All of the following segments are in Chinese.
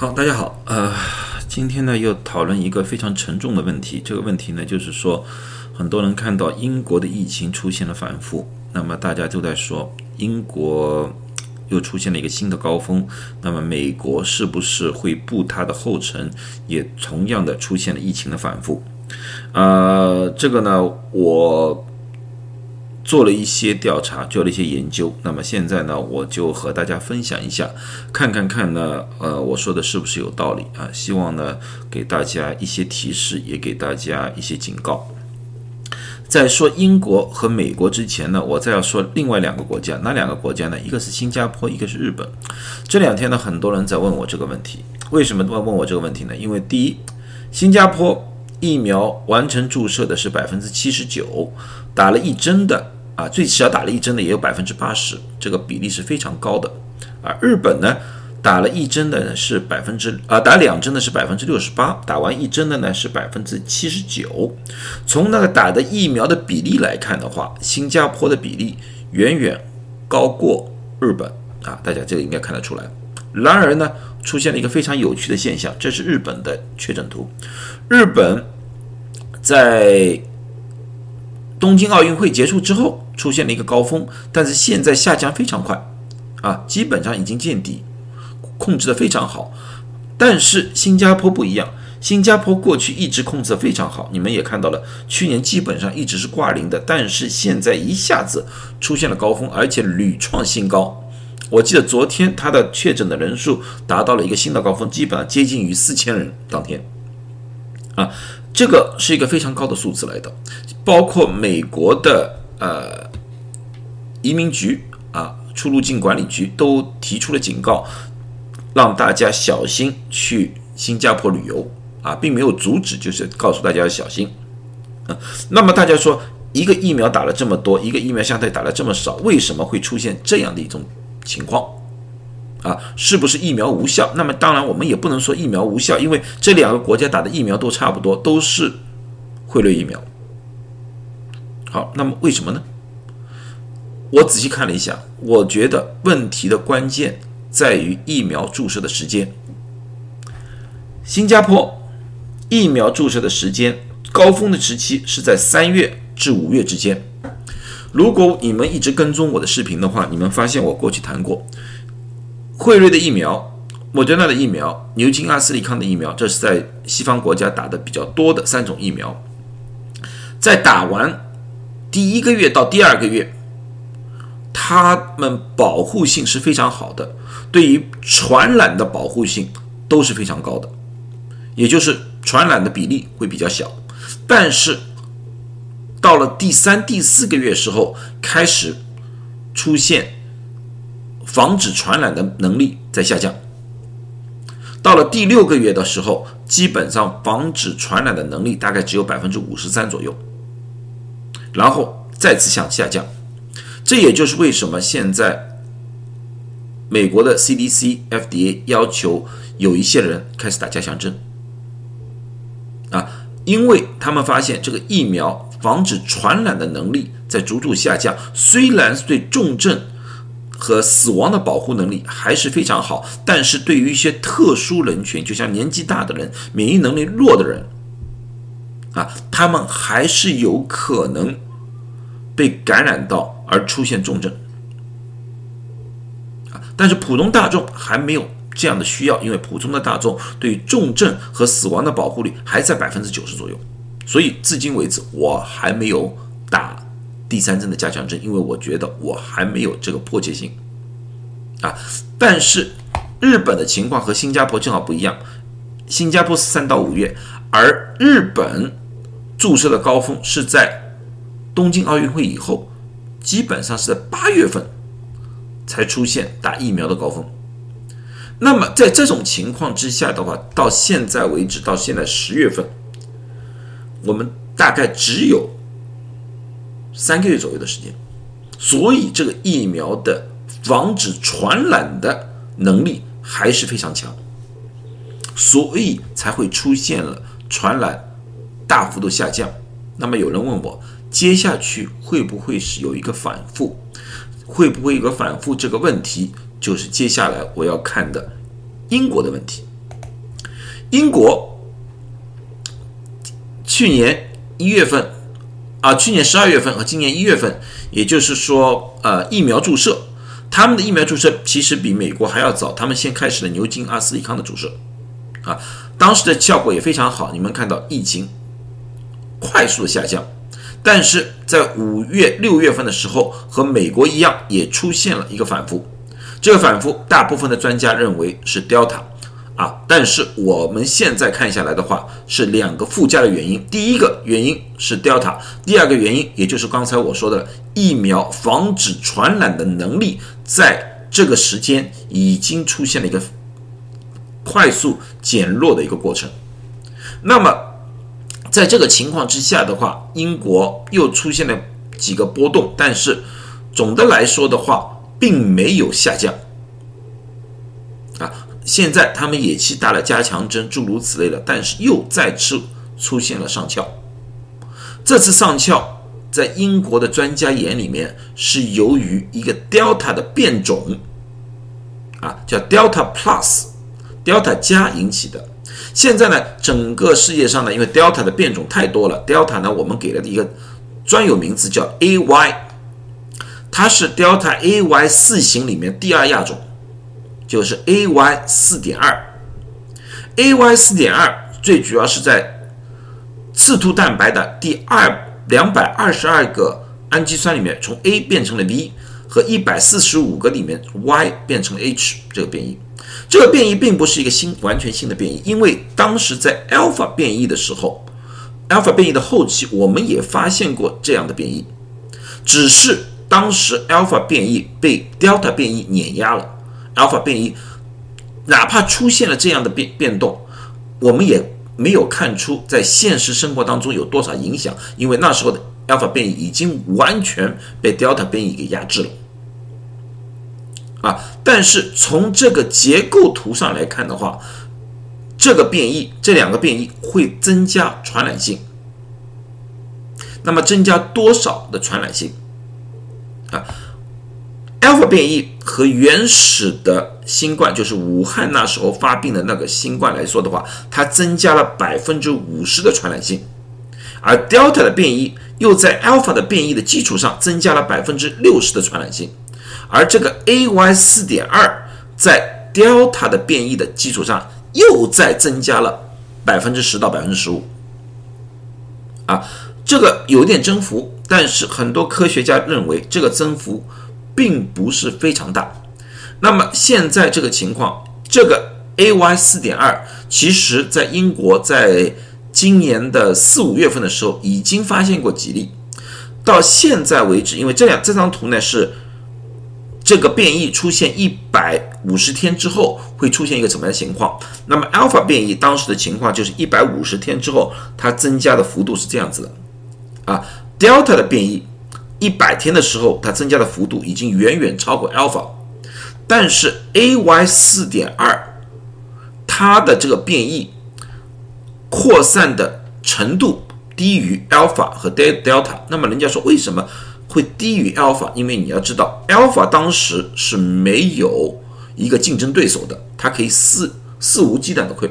好，大家好，呃，今天呢又讨论一个非常沉重的问题。这个问题呢，就是说，很多人看到英国的疫情出现了反复，那么大家都在说，英国又出现了一个新的高峰，那么美国是不是会步它的后尘，也同样的出现了疫情的反复？呃，这个呢，我。做了一些调查，做了一些研究。那么现在呢，我就和大家分享一下，看看看呢，呃，我说的是不是有道理啊？希望呢，给大家一些提示，也给大家一些警告。在说英国和美国之前呢，我再要说另外两个国家，哪两个国家呢？一个是新加坡，一个是日本。这两天呢，很多人在问我这个问题，为什么都要问我这个问题呢？因为第一，新加坡疫苗完成注射的是百分之七十九，打了一针的。啊，最少打了一针的也有百分之八十，这个比例是非常高的。啊日本呢，打了一针的呢是百分之啊，打两针的是百分之六十八，打完一针的呢是百分之七十九。从那个打的疫苗的比例来看的话，新加坡的比例远远高过日本啊，大家这个应该看得出来。然而呢，出现了一个非常有趣的现象，这是日本的确诊图，日本在。东京奥运会结束之后出现了一个高峰，但是现在下降非常快，啊，基本上已经见底，控制的非常好。但是新加坡不一样，新加坡过去一直控制的非常好，你们也看到了，去年基本上一直是挂零的，但是现在一下子出现了高峰，而且屡创新高。我记得昨天它的确诊的人数达到了一个新的高峰，基本上接近于四千人当天，啊。这个是一个非常高的数字来的，包括美国的呃移民局啊出入境管理局都提出了警告，让大家小心去新加坡旅游啊，并没有阻止，就是告诉大家要小心啊。那么大家说，一个疫苗打了这么多，一个疫苗相对打了这么少，为什么会出现这样的一种情况？啊，是不是疫苗无效？那么当然，我们也不能说疫苗无效，因为这两个国家打的疫苗都差不多，都是汇率疫苗。好，那么为什么呢？我仔细看了一下，我觉得问题的关键在于疫苗注射的时间。新加坡疫苗注射的时间高峰的时期是在三月至五月之间。如果你们一直跟踪我的视频的话，你们发现我过去谈过。辉瑞的疫苗、莫德纳的疫苗、牛津阿斯利康的疫苗，这是在西方国家打的比较多的三种疫苗。在打完第一个月到第二个月，它们保护性是非常好的，对于传染的保护性都是非常高的，也就是传染的比例会比较小。但是到了第三、第四个月时候，开始出现。防止传染的能力在下降，到了第六个月的时候，基本上防止传染的能力大概只有百分之五十三左右，然后再次向下降。这也就是为什么现在美国的 CDC、FDA 要求有一些人开始打加强针啊，因为他们发现这个疫苗防止传染的能力在逐步下降，虽然对重症。和死亡的保护能力还是非常好，但是对于一些特殊人群，就像年纪大的人、免疫能力弱的人，啊，他们还是有可能被感染到而出现重症，啊，但是普通大众还没有这样的需要，因为普通的大众对重症和死亡的保护率还在百分之九十左右，所以至今为止我还没有打。第三针的加强针，因为我觉得我还没有这个迫切性啊。但是日本的情况和新加坡正好不一样，新加坡是三到五月，而日本注射的高峰是在东京奥运会以后，基本上是在八月份才出现打疫苗的高峰。那么在这种情况之下的话，到现在为止，到现在十月份，我们大概只有。三个月左右的时间，所以这个疫苗的防止传染的能力还是非常强，所以才会出现了传染大幅度下降。那么有人问我，接下去会不会是有一个反复？会不会有个反复？这个问题就是接下来我要看的英国的问题。英国去年一月份啊，去年十二月份和今年一月份，也就是说，呃，疫苗注射，他们的疫苗注射其实比美国还要早，他们先开始了牛津、阿斯利康的注射，啊，当时的效果也非常好，你们看到疫情快速的下降，但是在五月、六月份的时候，和美国一样，也出现了一个反复，这个反复，大部分的专家认为是 Delta。啊，但是我们现在看下来的话，是两个附加的原因。第一个原因是 Delta，第二个原因也就是刚才我说的疫苗防止传染的能力，在这个时间已经出现了一个快速减弱的一个过程。那么，在这个情况之下的话，英国又出现了几个波动，但是总的来说的话，并没有下降。现在他们也去打了加强针，诸如此类的，但是又再次出现了上翘。这次上翘在英国的专家眼里面是由于一个 Delta 的变种，啊，叫 Delta Plus，Delta 加引起的。现在呢，整个世界上呢，因为 Delta 的变种太多了，Delta 呢，我们给了一个专有名字叫 AY，它是 Delta AY 四型里面第二亚种。就是 A Y 四点二，A Y 四点二最主要是在刺突蛋白的第二两百二十二个氨基酸里面，从 A 变成了 V，和一百四十五个里面 Y 变成了 H 这个变异。这个变异并不是一个新完全新的变异，因为当时在 Alpha 变异的时候，Alpha 变异的后期我们也发现过这样的变异，只是当时 Alpha 变异被 Delta 变异碾压了。Alpha 变异，哪怕出现了这样的变变动，我们也没有看出在现实生活当中有多少影响，因为那时候的 Alpha 变异已经完全被 Delta 变异给压制了。啊，但是从这个结构图上来看的话，这个变异，这两个变异会增加传染性。那么增加多少的传染性？啊变异和原始的新冠，就是武汉那时候发病的那个新冠来说的话，它增加了百分之五十的传染性，而 Delta 的变异又在 Alpha 的变异的基础上增加了百分之六十的传染性，而这个 AY 四点二在 Delta 的变异的基础上又再增加了百分之十到百分之十五，啊，这个有点增幅，但是很多科学家认为这个增幅。并不是非常大。那么现在这个情况，这个 A Y 四点二，其实在英国在今年的四五月份的时候已经发现过几例。到现在为止，因为这两这张图呢是这个变异出现一百五十天之后会出现一个什么样的情况？那么 Alpha 变异当时的情况就是一百五十天之后它增加的幅度是这样子的啊，Delta 的变异。一百天的时候，它增加的幅度已经远远超过 Alpha，但是 AY 四点二，它的这个变异扩散的程度低于 Alpha 和 Delta。那么人家说为什么会低于 Alpha？因为你要知道，Alpha 当时是没有一个竞争对手的，它可以肆肆无忌惮的会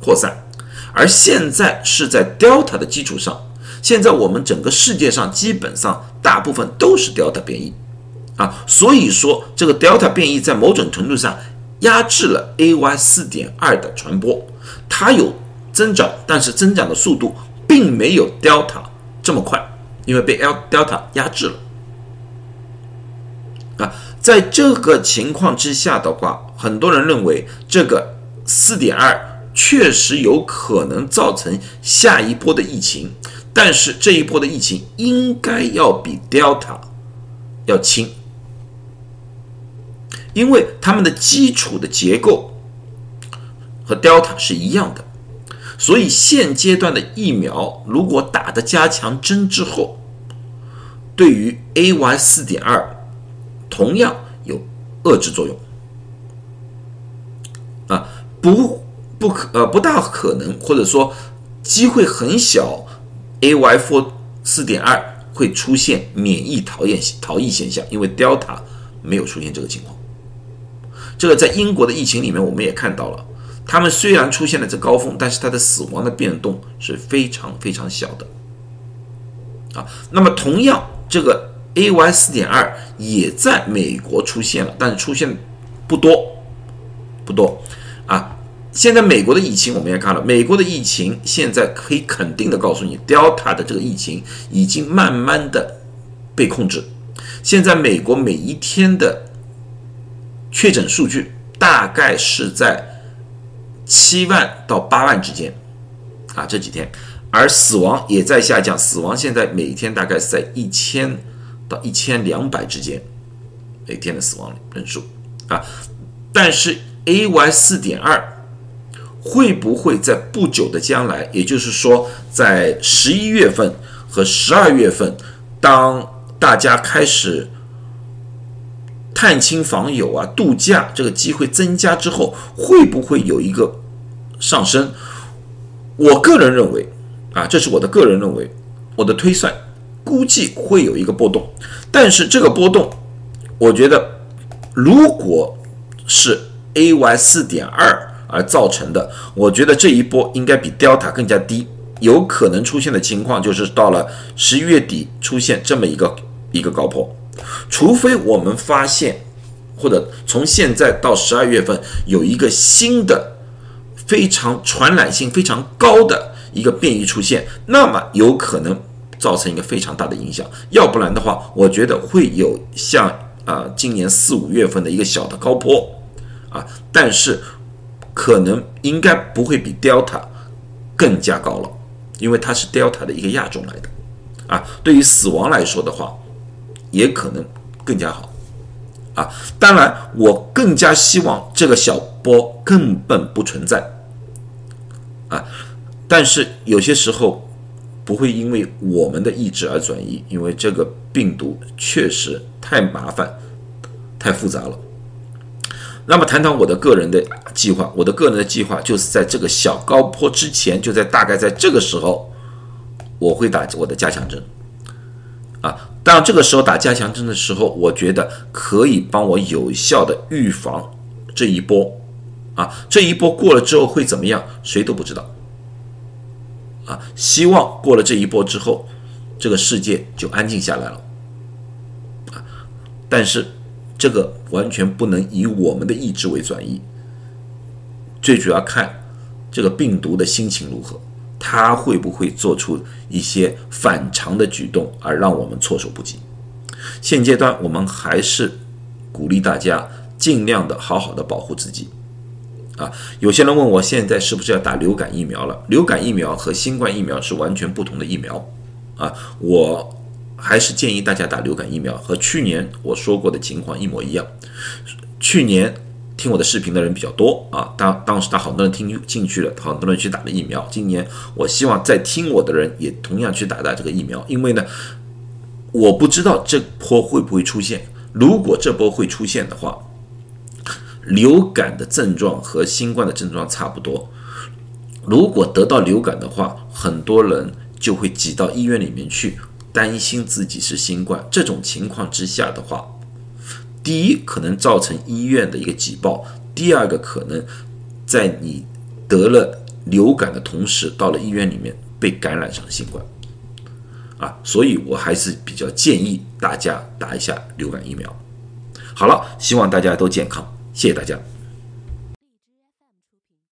扩散，而现在是在 Delta 的基础上。现在我们整个世界上基本上大部分都是 Delta 变异，啊，所以说这个 Delta 变异在某种程度上压制了 AY 四点二的传播，它有增长，但是增长的速度并没有 Delta 这么快，因为被 L Delta 压制了。啊，在这个情况之下的话，很多人认为这个四点二确实有可能造成下一波的疫情。但是这一波的疫情应该要比 Delta 要轻，因为他们的基础的结构和 Delta 是一样的，所以现阶段的疫苗如果打的加强针之后，对于 AY 四点二同样有遏制作用，啊，不不可呃不大可能，或者说机会很小。A Y 四四点二会出现免疫逃逸逃逸现象，因为 Delta 没有出现这个情况。这个在英国的疫情里面，我们也看到了他们虽然出现了这高峰，但是它的死亡的变动是非常非常小的。啊，那么同样，这个 AY 四点二也在美国出现了，但是出现不多，不多。啊，现在美国的疫情我们也看了，美国的疫情现在可以肯定的告诉你，Delta 的这个疫情已经慢慢的被控制。现在美国每一天的确诊数据大概是在七万到八万之间，啊，这几天。而死亡也在下降，死亡现在每天大概是在一千到一千两百之间，每天的死亡人数啊。但是 AY 四点二会不会在不久的将来，也就是说在十一月份和十二月份，当大家开始探亲访友啊、度假这个机会增加之后，会不会有一个上升？我个人认为。啊，这是我的个人认为，我的推算，估计会有一个波动，但是这个波动，我觉得，如果是 AY 四点二而造成的，我觉得这一波应该比 Delta 更加低，有可能出现的情况就是到了十一月底出现这么一个一个高坡，除非我们发现，或者从现在到十二月份有一个新的非常传染性非常高的。一个变异出现，那么有可能造成一个非常大的影响。要不然的话，我觉得会有像啊今年四五月份的一个小的高坡啊，但是可能应该不会比 Delta 更加高了，因为它是 Delta 的一个亚种来的啊。对于死亡来说的话，也可能更加好啊。当然，我更加希望这个小波根本不存在啊。但是有些时候不会因为我们的意志而转移，因为这个病毒确实太麻烦、太复杂了。那么谈谈我的个人的计划，我的个人的计划就是在这个小高坡之前，就在大概在这个时候，我会打我的加强针。啊，当这个时候打加强针的时候，我觉得可以帮我有效的预防这一波。啊，这一波过了之后会怎么样？谁都不知道。啊，希望过了这一波之后，这个世界就安静下来了。啊，但是这个完全不能以我们的意志为转移，最主要看这个病毒的心情如何，它会不会做出一些反常的举动，而让我们措手不及。现阶段我们还是鼓励大家尽量的好好的保护自己。啊，有些人问我现在是不是要打流感疫苗了？流感疫苗和新冠疫苗是完全不同的疫苗，啊，我还是建议大家打流感疫苗，和去年我说过的情况一模一样。去年听我的视频的人比较多啊，当当时他好多人听进去了，很多人去打了疫苗。今年我希望在听我的人也同样去打打这个疫苗，因为呢，我不知道这波会不会出现，如果这波会出现的话。流感的症状和新冠的症状差不多。如果得到流感的话，很多人就会挤到医院里面去，担心自己是新冠。这种情况之下的话，第一可能造成医院的一个挤爆；第二个可能在你得了流感的同时，到了医院里面被感染上新冠。啊，所以我还是比较建议大家打一下流感疫苗。好了，希望大家都健康。谢谢大家。